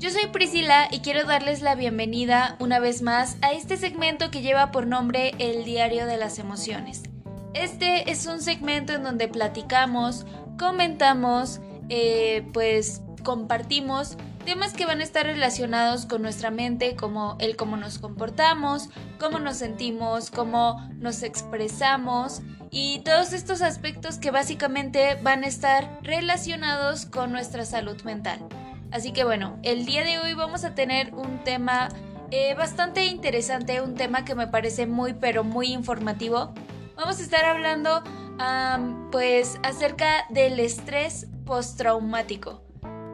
Yo soy Priscila y quiero darles la bienvenida una vez más a este segmento que lleva por nombre El Diario de las Emociones. Este es un segmento en donde platicamos, comentamos, eh, pues compartimos temas que van a estar relacionados con nuestra mente, como el cómo nos comportamos, cómo nos sentimos, cómo nos expresamos y todos estos aspectos que básicamente van a estar relacionados con nuestra salud mental. Así que bueno, el día de hoy vamos a tener un tema eh, bastante interesante, un tema que me parece muy pero muy informativo. Vamos a estar hablando pues acerca del estrés postraumático.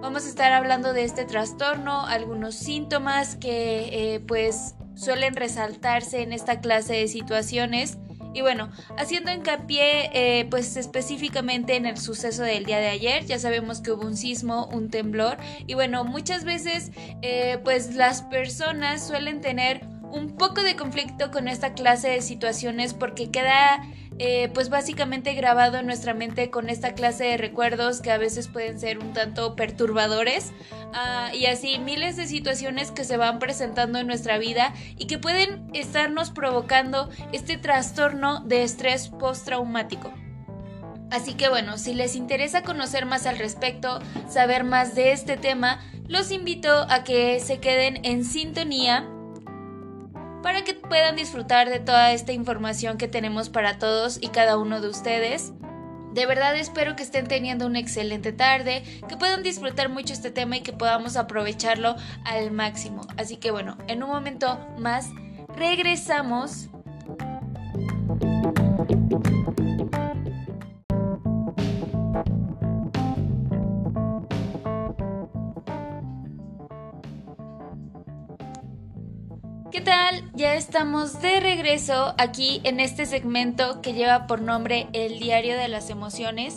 Vamos a estar hablando de este trastorno, algunos síntomas que eh, pues suelen resaltarse en esta clase de situaciones y bueno, haciendo hincapié eh, pues específicamente en el suceso del día de ayer, ya sabemos que hubo un sismo, un temblor y bueno, muchas veces eh, pues las personas suelen tener un poco de conflicto con esta clase de situaciones porque queda eh, pues básicamente grabado en nuestra mente con esta clase de recuerdos que a veces pueden ser un tanto perturbadores ah, y así miles de situaciones que se van presentando en nuestra vida y que pueden estarnos provocando este trastorno de estrés postraumático. Así que bueno, si les interesa conocer más al respecto, saber más de este tema, los invito a que se queden en sintonía para que puedan disfrutar de toda esta información que tenemos para todos y cada uno de ustedes. De verdad espero que estén teniendo una excelente tarde, que puedan disfrutar mucho este tema y que podamos aprovecharlo al máximo. Así que bueno, en un momento más regresamos tal? Ya estamos de regreso aquí en este segmento que lleva por nombre El Diario de las Emociones.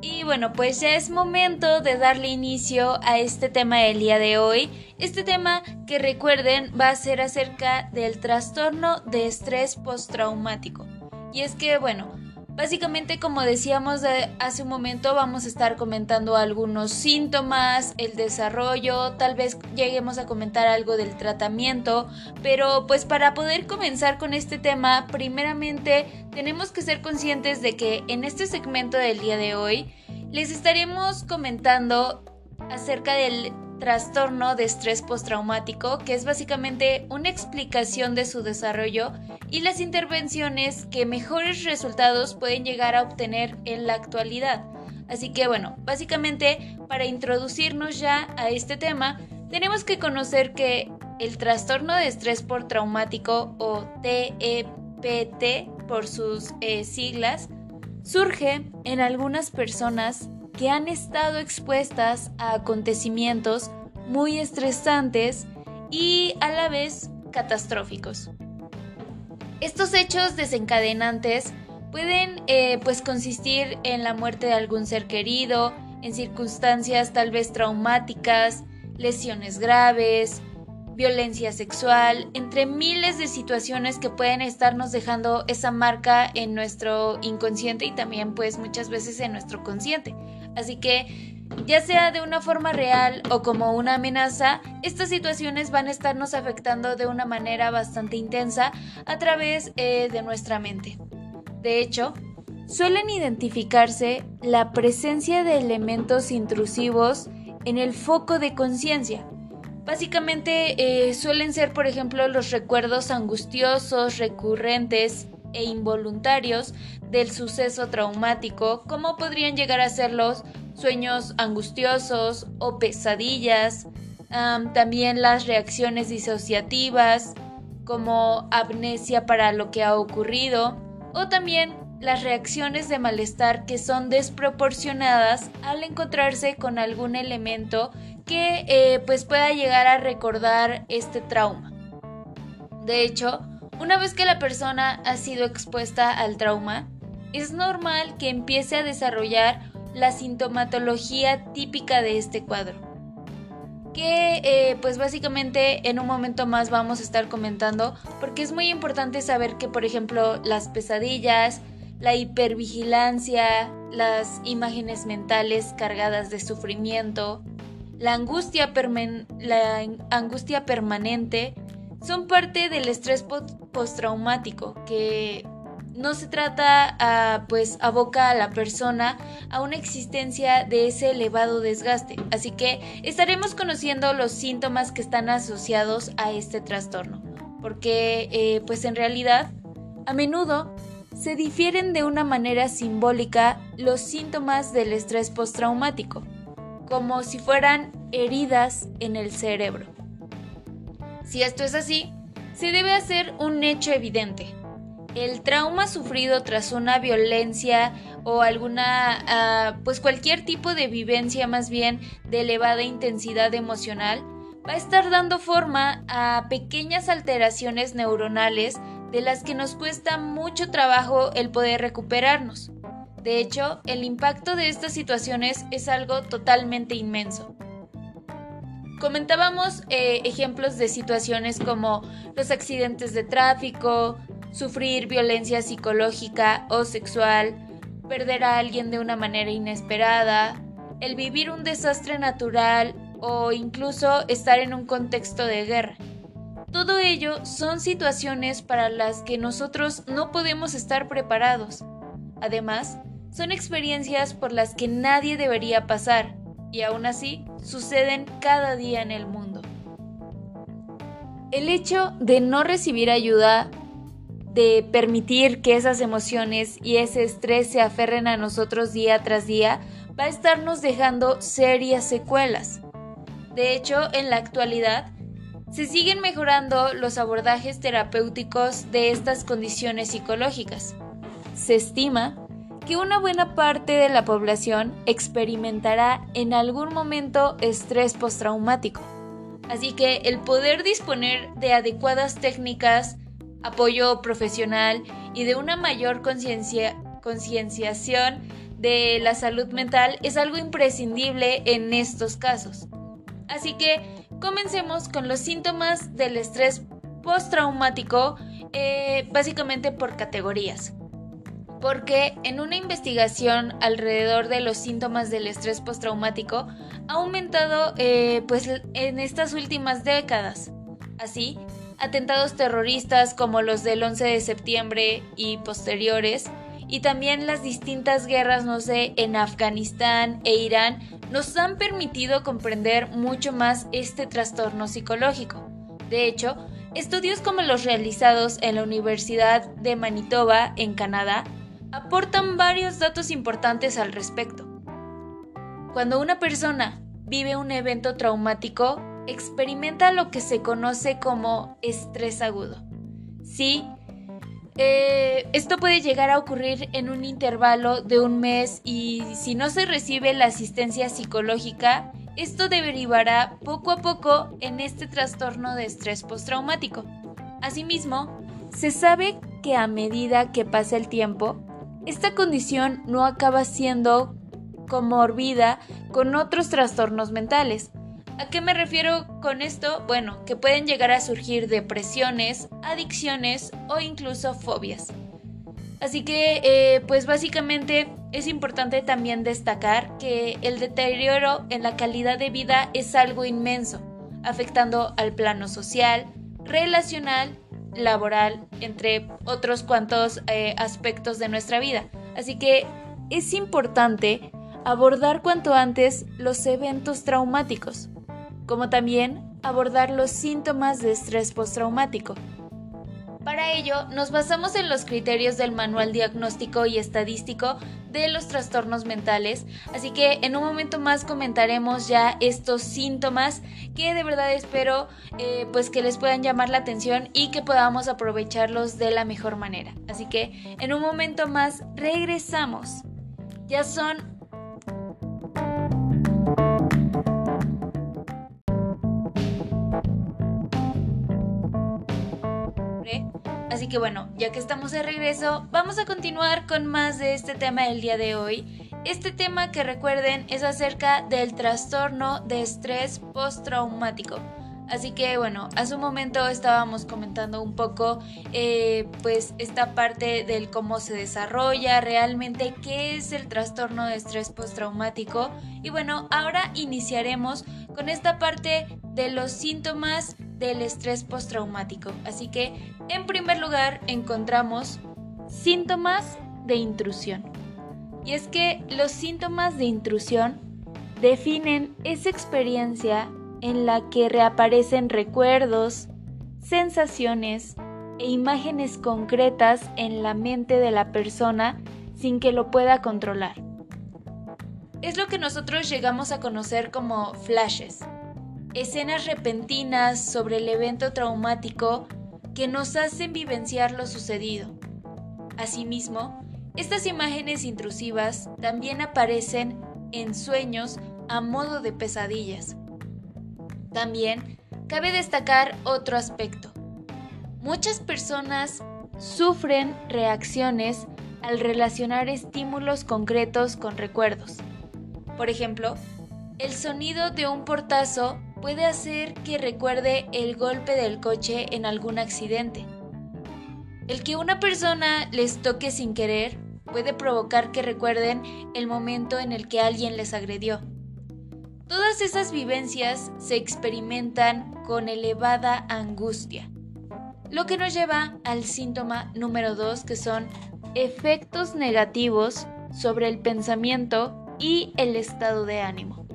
Y bueno, pues ya es momento de darle inicio a este tema del día de hoy. Este tema que recuerden va a ser acerca del trastorno de estrés postraumático. Y es que, bueno, Básicamente, como decíamos hace un momento, vamos a estar comentando algunos síntomas, el desarrollo, tal vez lleguemos a comentar algo del tratamiento, pero pues para poder comenzar con este tema, primeramente tenemos que ser conscientes de que en este segmento del día de hoy les estaremos comentando acerca del trastorno de estrés postraumático, que es básicamente una explicación de su desarrollo y las intervenciones que mejores resultados pueden llegar a obtener en la actualidad. Así que bueno, básicamente para introducirnos ya a este tema, tenemos que conocer que el trastorno de estrés postraumático o TEPT por sus eh, siglas surge en algunas personas que han estado expuestas a acontecimientos muy estresantes y a la vez catastróficos. Estos hechos desencadenantes pueden eh, pues consistir en la muerte de algún ser querido, en circunstancias tal vez traumáticas, lesiones graves, violencia sexual, entre miles de situaciones que pueden estarnos dejando esa marca en nuestro inconsciente y también pues muchas veces en nuestro consciente. Así que ya sea de una forma real o como una amenaza, estas situaciones van a estarnos afectando de una manera bastante intensa a través eh, de nuestra mente. De hecho, suelen identificarse la presencia de elementos intrusivos en el foco de conciencia, Básicamente eh, suelen ser, por ejemplo, los recuerdos angustiosos, recurrentes e involuntarios del suceso traumático, como podrían llegar a ser los sueños angustiosos o pesadillas, también las reacciones disociativas, como amnesia para lo que ha ocurrido, o también las reacciones de malestar que son desproporcionadas al encontrarse con algún elemento que eh, pues pueda llegar a recordar este trauma. De hecho, una vez que la persona ha sido expuesta al trauma, es normal que empiece a desarrollar la sintomatología típica de este cuadro. Que eh, pues básicamente en un momento más vamos a estar comentando porque es muy importante saber que por ejemplo las pesadillas, la hipervigilancia, las imágenes mentales cargadas de sufrimiento, la angustia, la angustia permanente, son parte del estrés postraumático que no se trata a, pues aboca a la persona a una existencia de ese elevado desgaste. Así que estaremos conociendo los síntomas que están asociados a este trastorno. Porque eh, pues en realidad a menudo se difieren de una manera simbólica los síntomas del estrés postraumático, como si fueran heridas en el cerebro. Si esto es así, se debe hacer un hecho evidente. El trauma sufrido tras una violencia o alguna, ah, pues cualquier tipo de vivencia más bien de elevada intensidad emocional, va a estar dando forma a pequeñas alteraciones neuronales de las que nos cuesta mucho trabajo el poder recuperarnos. De hecho, el impacto de estas situaciones es algo totalmente inmenso. Comentábamos eh, ejemplos de situaciones como los accidentes de tráfico, sufrir violencia psicológica o sexual, perder a alguien de una manera inesperada, el vivir un desastre natural o incluso estar en un contexto de guerra. Todo ello son situaciones para las que nosotros no podemos estar preparados. Además, son experiencias por las que nadie debería pasar y aún así suceden cada día en el mundo. El hecho de no recibir ayuda de permitir que esas emociones y ese estrés se aferren a nosotros día tras día, va a estarnos dejando serias secuelas. De hecho, en la actualidad, se siguen mejorando los abordajes terapéuticos de estas condiciones psicológicas. Se estima que una buena parte de la población experimentará en algún momento estrés postraumático. Así que el poder disponer de adecuadas técnicas apoyo profesional y de una mayor concienciación de la salud mental es algo imprescindible en estos casos. Así que comencemos con los síntomas del estrés postraumático, eh, básicamente por categorías. Porque en una investigación alrededor de los síntomas del estrés postraumático ha aumentado eh, pues, en estas últimas décadas. Así, atentados terroristas como los del 11 de septiembre y posteriores, y también las distintas guerras, no sé, en Afganistán e Irán, nos han permitido comprender mucho más este trastorno psicológico. De hecho, estudios como los realizados en la Universidad de Manitoba, en Canadá, aportan varios datos importantes al respecto. Cuando una persona vive un evento traumático, experimenta lo que se conoce como estrés agudo. Sí, eh, esto puede llegar a ocurrir en un intervalo de un mes y si no se recibe la asistencia psicológica, esto derivará poco a poco en este trastorno de estrés postraumático. Asimismo, se sabe que a medida que pasa el tiempo, esta condición no acaba siendo comorbida con otros trastornos mentales, ¿A qué me refiero con esto? Bueno, que pueden llegar a surgir depresiones, adicciones o incluso fobias. Así que, eh, pues básicamente es importante también destacar que el deterioro en la calidad de vida es algo inmenso, afectando al plano social, relacional, laboral, entre otros cuantos eh, aspectos de nuestra vida. Así que es importante abordar cuanto antes los eventos traumáticos como también abordar los síntomas de estrés postraumático. Para ello, nos basamos en los criterios del Manual Diagnóstico y Estadístico de los Trastornos Mentales, así que en un momento más comentaremos ya estos síntomas que de verdad espero eh, pues que les puedan llamar la atención y que podamos aprovecharlos de la mejor manera. Así que en un momento más regresamos. Ya son Que bueno, ya que estamos de regreso, vamos a continuar con más de este tema del día de hoy. Este tema que recuerden es acerca del trastorno de estrés postraumático. Así que bueno, a su momento estábamos comentando un poco eh, pues esta parte del cómo se desarrolla realmente, qué es el trastorno de estrés postraumático. Y bueno, ahora iniciaremos con esta parte de los síntomas del estrés postraumático. Así que en primer lugar encontramos síntomas de intrusión. Y es que los síntomas de intrusión definen esa experiencia en la que reaparecen recuerdos, sensaciones e imágenes concretas en la mente de la persona sin que lo pueda controlar. Es lo que nosotros llegamos a conocer como flashes, escenas repentinas sobre el evento traumático que nos hacen vivenciar lo sucedido. Asimismo, estas imágenes intrusivas también aparecen en sueños a modo de pesadillas. También cabe destacar otro aspecto. Muchas personas sufren reacciones al relacionar estímulos concretos con recuerdos. Por ejemplo, el sonido de un portazo puede hacer que recuerde el golpe del coche en algún accidente. El que una persona les toque sin querer puede provocar que recuerden el momento en el que alguien les agredió. Todas esas vivencias se experimentan con elevada angustia, lo que nos lleva al síntoma número 2 que son efectos negativos sobre el pensamiento y el estado de ánimo.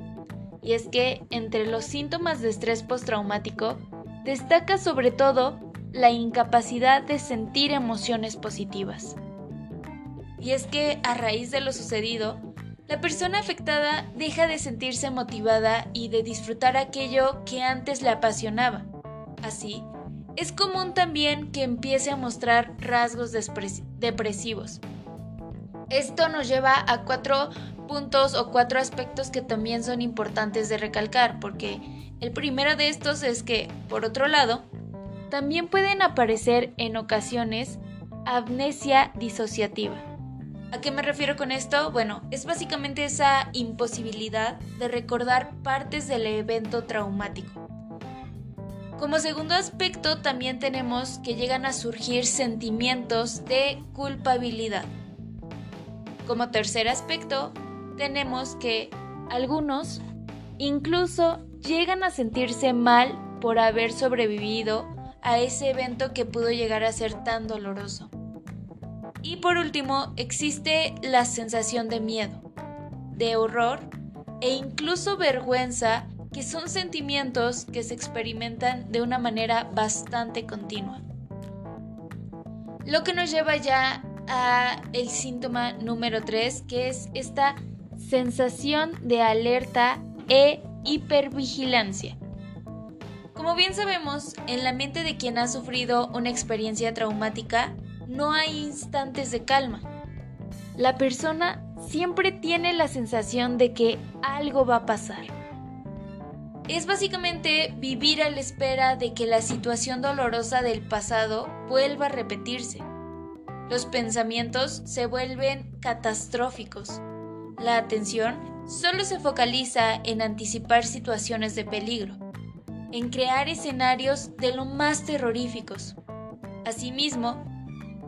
Y es que entre los síntomas de estrés postraumático destaca sobre todo la incapacidad de sentir emociones positivas. Y es que a raíz de lo sucedido, la persona afectada deja de sentirse motivada y de disfrutar aquello que antes le apasionaba. Así, es común también que empiece a mostrar rasgos depresivos. Esto nos lleva a cuatro puntos o cuatro aspectos que también son importantes de recalcar, porque el primero de estos es que, por otro lado, también pueden aparecer en ocasiones amnesia disociativa ¿A qué me refiero con esto? Bueno, es básicamente esa imposibilidad de recordar partes del evento traumático. Como segundo aspecto también tenemos que llegan a surgir sentimientos de culpabilidad. Como tercer aspecto tenemos que algunos incluso llegan a sentirse mal por haber sobrevivido a ese evento que pudo llegar a ser tan doloroso. Y por último, existe la sensación de miedo, de horror e incluso vergüenza, que son sentimientos que se experimentan de una manera bastante continua. Lo que nos lleva ya a el síntoma número 3, que es esta sensación de alerta e hipervigilancia. Como bien sabemos, en la mente de quien ha sufrido una experiencia traumática, no hay instantes de calma. La persona siempre tiene la sensación de que algo va a pasar. Es básicamente vivir a la espera de que la situación dolorosa del pasado vuelva a repetirse. Los pensamientos se vuelven catastróficos. La atención solo se focaliza en anticipar situaciones de peligro, en crear escenarios de lo más terroríficos. Asimismo,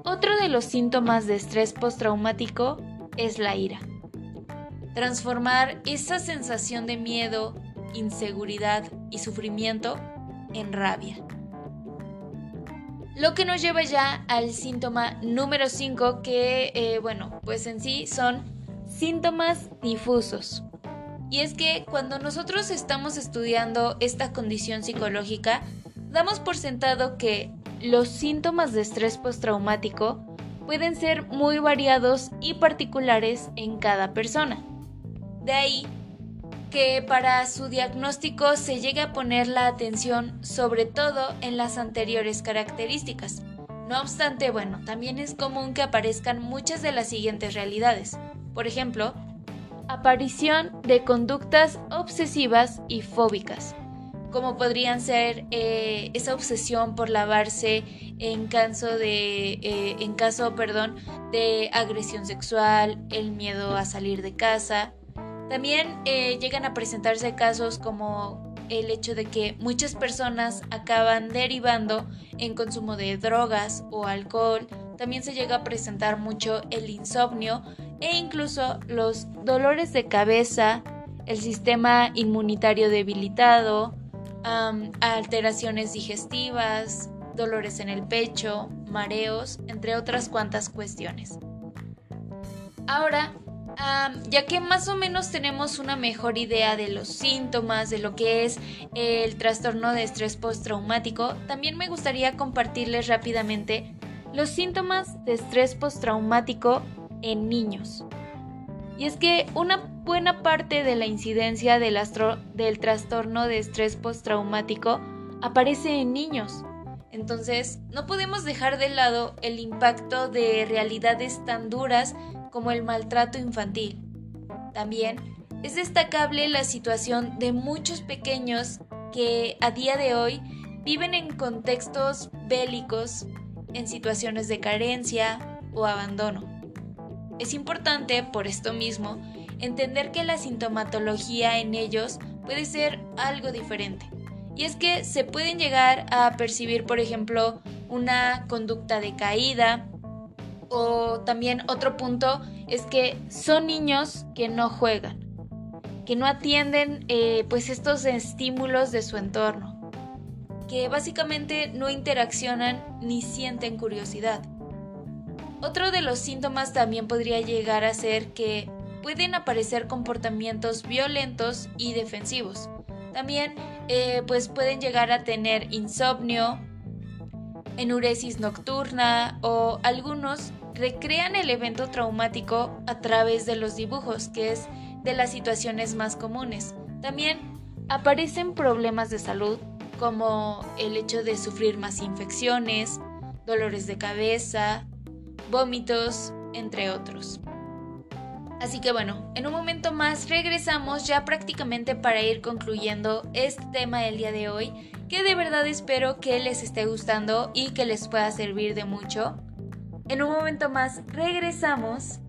otro de los síntomas de estrés postraumático es la ira. Transformar esa sensación de miedo, inseguridad y sufrimiento en rabia. Lo que nos lleva ya al síntoma número 5 que, eh, bueno, pues en sí son síntomas difusos. Y es que cuando nosotros estamos estudiando esta condición psicológica, damos por sentado que los síntomas de estrés postraumático pueden ser muy variados y particulares en cada persona. De ahí que para su diagnóstico se llegue a poner la atención sobre todo en las anteriores características. No obstante, bueno, también es común que aparezcan muchas de las siguientes realidades. Por ejemplo, aparición de conductas obsesivas y fóbicas, como podrían ser eh, esa obsesión por lavarse en caso de eh, en caso perdón de agresión sexual el miedo a salir de casa también eh, llegan a presentarse casos como el hecho de que muchas personas acaban derivando en consumo de drogas o alcohol. También se llega a presentar mucho el insomnio e incluso los dolores de cabeza, el sistema inmunitario debilitado, alteraciones digestivas, dolores en el pecho, mareos, entre otras cuantas cuestiones. Ahora, ya que más o menos tenemos una mejor idea de los síntomas, de lo que es el trastorno de estrés postraumático, también me gustaría compartirles rápidamente los síntomas de estrés postraumático en niños. Y es que una buena parte de la incidencia del, del trastorno de estrés postraumático aparece en niños. Entonces, no podemos dejar de lado el impacto de realidades tan duras como el maltrato infantil. También es destacable la situación de muchos pequeños que a día de hoy viven en contextos bélicos, en situaciones de carencia o abandono. Es importante, por esto mismo, entender que la sintomatología en ellos puede ser algo diferente. Y es que se pueden llegar a percibir, por ejemplo, una conducta de caída, o también otro punto es que son niños que no juegan, que no atienden eh, pues estos estímulos de su entorno, que básicamente no interaccionan ni sienten curiosidad. Otro de los síntomas también podría llegar a ser que pueden aparecer comportamientos violentos y defensivos. También eh, pues pueden llegar a tener insomnio, enuresis nocturna o algunos recrean el evento traumático a través de los dibujos, que es de las situaciones más comunes. También aparecen problemas de salud como el hecho de sufrir más infecciones, dolores de cabeza, vómitos, entre otros. Así que bueno, en un momento más regresamos ya prácticamente para ir concluyendo este tema del día de hoy, que de verdad espero que les esté gustando y que les pueda servir de mucho. En un momento más regresamos.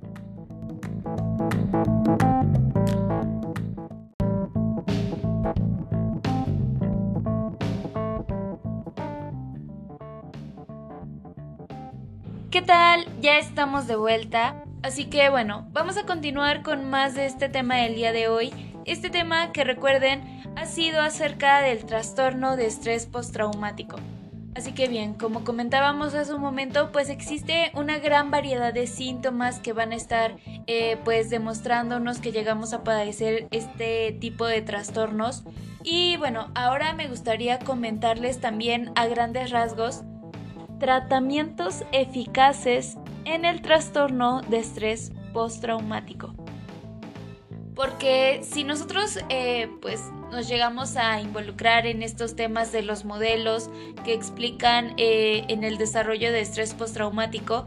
¿Qué tal? Ya estamos de vuelta. Así que bueno, vamos a continuar con más de este tema del día de hoy. Este tema que recuerden ha sido acerca del trastorno de estrés postraumático. Así que bien, como comentábamos hace un momento, pues existe una gran variedad de síntomas que van a estar eh, pues demostrándonos que llegamos a padecer este tipo de trastornos. Y bueno, ahora me gustaría comentarles también a grandes rasgos tratamientos eficaces en el trastorno de estrés postraumático. Porque si nosotros eh, pues nos llegamos a involucrar en estos temas de los modelos que explican eh, en el desarrollo de estrés postraumático,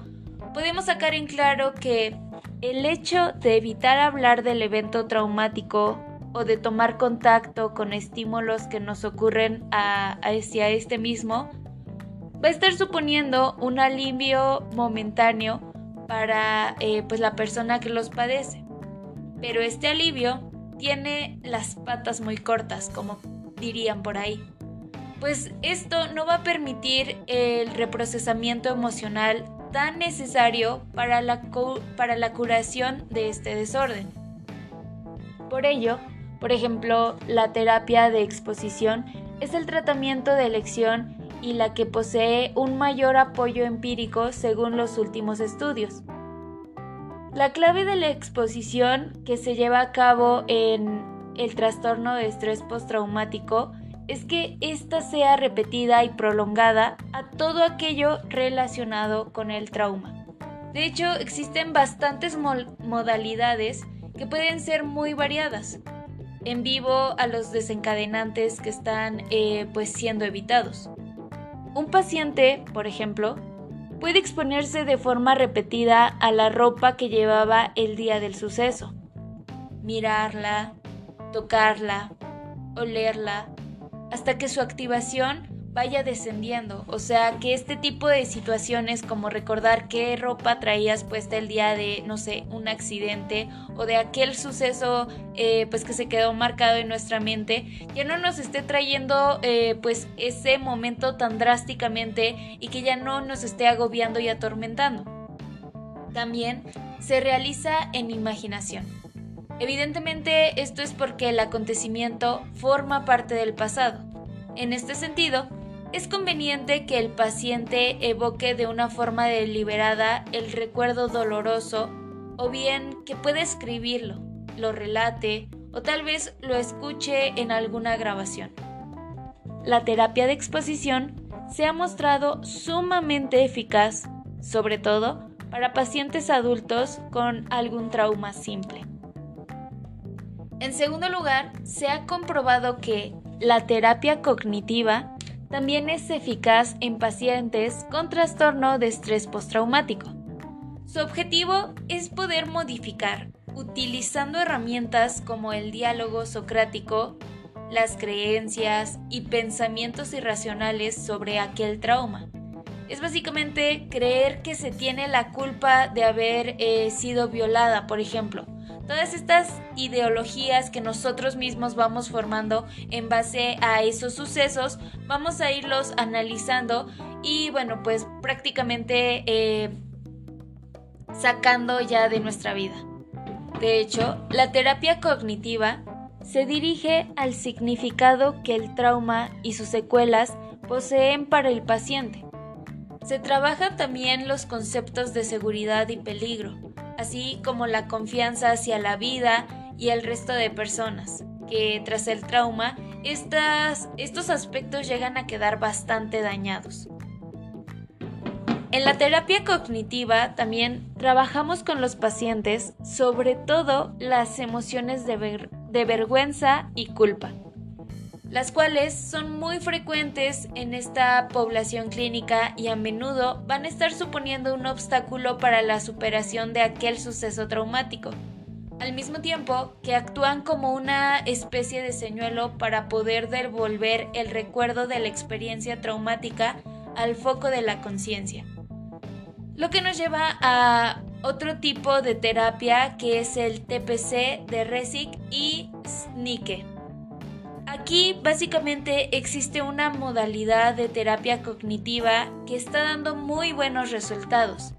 podemos sacar en claro que el hecho de evitar hablar del evento traumático o de tomar contacto con estímulos que nos ocurren hacia este mismo, va a estar suponiendo un alivio momentáneo para eh, pues la persona que los padece. Pero este alivio tiene las patas muy cortas, como dirían por ahí. Pues esto no va a permitir el reprocesamiento emocional tan necesario para la, para la curación de este desorden. Por ello, por ejemplo, la terapia de exposición es el tratamiento de elección y la que posee un mayor apoyo empírico según los últimos estudios. La clave de la exposición que se lleva a cabo en el trastorno de estrés postraumático es que ésta sea repetida y prolongada a todo aquello relacionado con el trauma. De hecho, existen bastantes modalidades que pueden ser muy variadas, en vivo a los desencadenantes que están eh, pues siendo evitados. Un paciente, por ejemplo, puede exponerse de forma repetida a la ropa que llevaba el día del suceso. Mirarla, tocarla, olerla, hasta que su activación vaya descendiendo. O sea, que este tipo de situaciones como recordar qué ropa traías puesta el día de, no sé, un accidente o de aquel suceso eh, pues que se quedó marcado en nuestra mente, ya no nos esté trayendo eh, pues ese momento tan drásticamente y que ya no nos esté agobiando y atormentando. También se realiza en imaginación. Evidentemente esto es porque el acontecimiento forma parte del pasado. En este sentido, es conveniente que el paciente evoque de una forma deliberada el recuerdo doloroso o bien que pueda escribirlo, lo relate o tal vez lo escuche en alguna grabación. La terapia de exposición se ha mostrado sumamente eficaz, sobre todo para pacientes adultos con algún trauma simple. En segundo lugar, se ha comprobado que la terapia cognitiva también es eficaz en pacientes con trastorno de estrés postraumático. Su objetivo es poder modificar, utilizando herramientas como el diálogo socrático, las creencias y pensamientos irracionales sobre aquel trauma. Es básicamente creer que se tiene la culpa de haber eh, sido violada, por ejemplo, Todas estas ideologías que nosotros mismos vamos formando en base a esos sucesos, vamos a irlos analizando y bueno, pues prácticamente eh, sacando ya de nuestra vida. De hecho, la terapia cognitiva se dirige al significado que el trauma y sus secuelas poseen para el paciente. Se trabajan también los conceptos de seguridad y peligro, así como la confianza hacia la vida y el resto de personas, que tras el trauma estos aspectos llegan a quedar bastante dañados. En la terapia cognitiva también trabajamos con los pacientes sobre todo las emociones de, de vergüenza y culpa las cuales son muy frecuentes en esta población clínica y a menudo van a estar suponiendo un obstáculo para la superación de aquel suceso traumático, al mismo tiempo que actúan como una especie de señuelo para poder devolver el recuerdo de la experiencia traumática al foco de la conciencia. Lo que nos lleva a otro tipo de terapia que es el TPC de Resik y Snike. Aquí básicamente existe una modalidad de terapia cognitiva que está dando muy buenos resultados.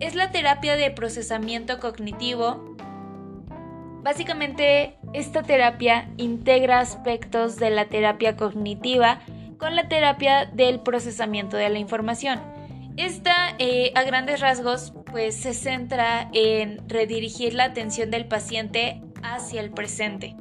Es la terapia de procesamiento cognitivo. Básicamente esta terapia integra aspectos de la terapia cognitiva con la terapia del procesamiento de la información. Esta, eh, a grandes rasgos, pues se centra en redirigir la atención del paciente hacia el presente.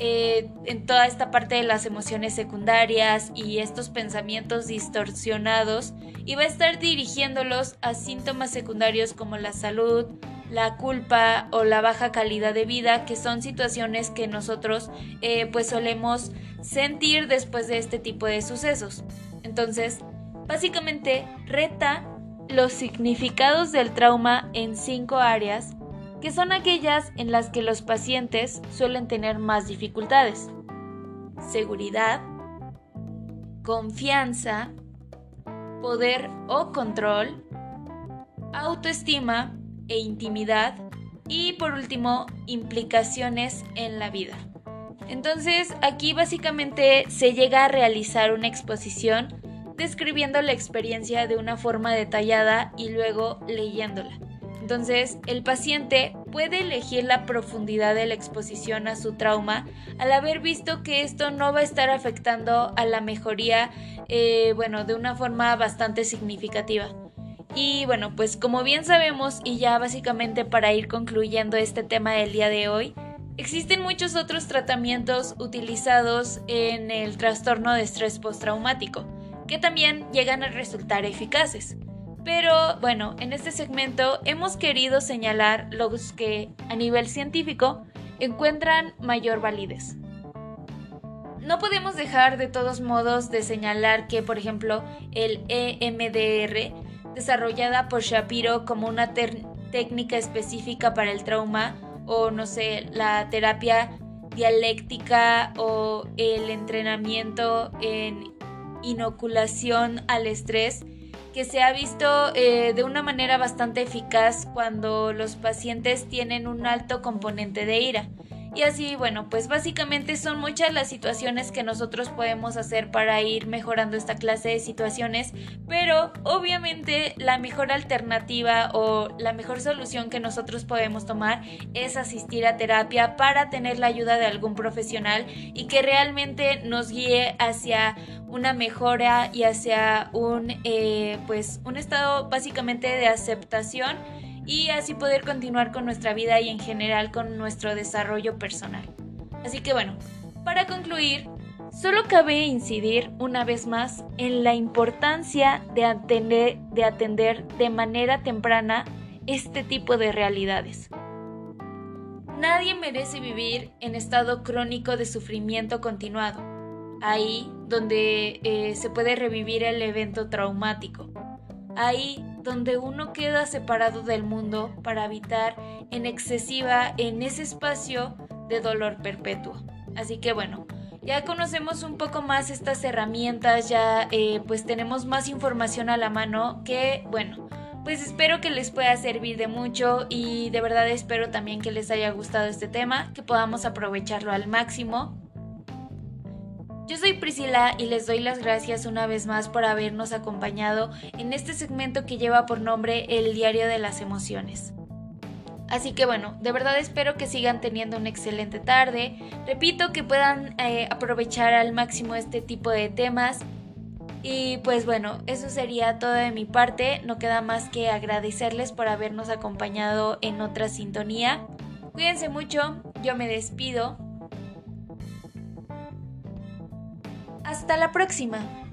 Eh, en toda esta parte de las emociones secundarias y estos pensamientos distorsionados y va a estar dirigiéndolos a síntomas secundarios como la salud, la culpa o la baja calidad de vida, que son situaciones que nosotros eh, pues solemos sentir después de este tipo de sucesos. Entonces, básicamente reta los significados del trauma en cinco áreas que son aquellas en las que los pacientes suelen tener más dificultades. Seguridad, confianza, poder o control, autoestima e intimidad y por último implicaciones en la vida. Entonces aquí básicamente se llega a realizar una exposición describiendo la experiencia de una forma detallada y luego leyéndola. Entonces, el paciente puede elegir la profundidad de la exposición a su trauma al haber visto que esto no va a estar afectando a la mejoría, eh, bueno, de una forma bastante significativa. Y bueno, pues como bien sabemos, y ya básicamente para ir concluyendo este tema del día de hoy, existen muchos otros tratamientos utilizados en el trastorno de estrés postraumático, que también llegan a resultar eficaces. Pero bueno, en este segmento hemos querido señalar los que a nivel científico encuentran mayor validez. No podemos dejar de todos modos de señalar que, por ejemplo, el EMDR, desarrollada por Shapiro como una técnica específica para el trauma, o no sé, la terapia dialéctica o el entrenamiento en inoculación al estrés que se ha visto eh, de una manera bastante eficaz cuando los pacientes tienen un alto componente de ira. Y así, bueno, pues básicamente son muchas las situaciones que nosotros podemos hacer para ir mejorando esta clase de situaciones, pero obviamente la mejor alternativa o la mejor solución que nosotros podemos tomar es asistir a terapia para tener la ayuda de algún profesional y que realmente nos guíe hacia una mejora y hacia un, eh, pues, un estado básicamente de aceptación y así poder continuar con nuestra vida y en general con nuestro desarrollo personal. Así que bueno, para concluir, solo cabe incidir una vez más en la importancia de atender, de manera temprana este tipo de realidades. Nadie merece vivir en estado crónico de sufrimiento continuado, ahí donde eh, se puede revivir el evento traumático, ahí donde uno queda separado del mundo para habitar en excesiva en ese espacio de dolor perpetuo. Así que bueno, ya conocemos un poco más estas herramientas, ya eh, pues tenemos más información a la mano que bueno, pues espero que les pueda servir de mucho y de verdad espero también que les haya gustado este tema, que podamos aprovecharlo al máximo yo soy Priscila y les doy las gracias una vez más por habernos acompañado en este segmento que lleva por nombre El Diario de las Emociones. Así que bueno, de verdad espero que sigan teniendo una excelente tarde. Repito que puedan eh, aprovechar al máximo este tipo de temas. Y pues bueno, eso sería todo de mi parte. No queda más que agradecerles por habernos acompañado en otra sintonía. Cuídense mucho, yo me despido. Hasta la próxima.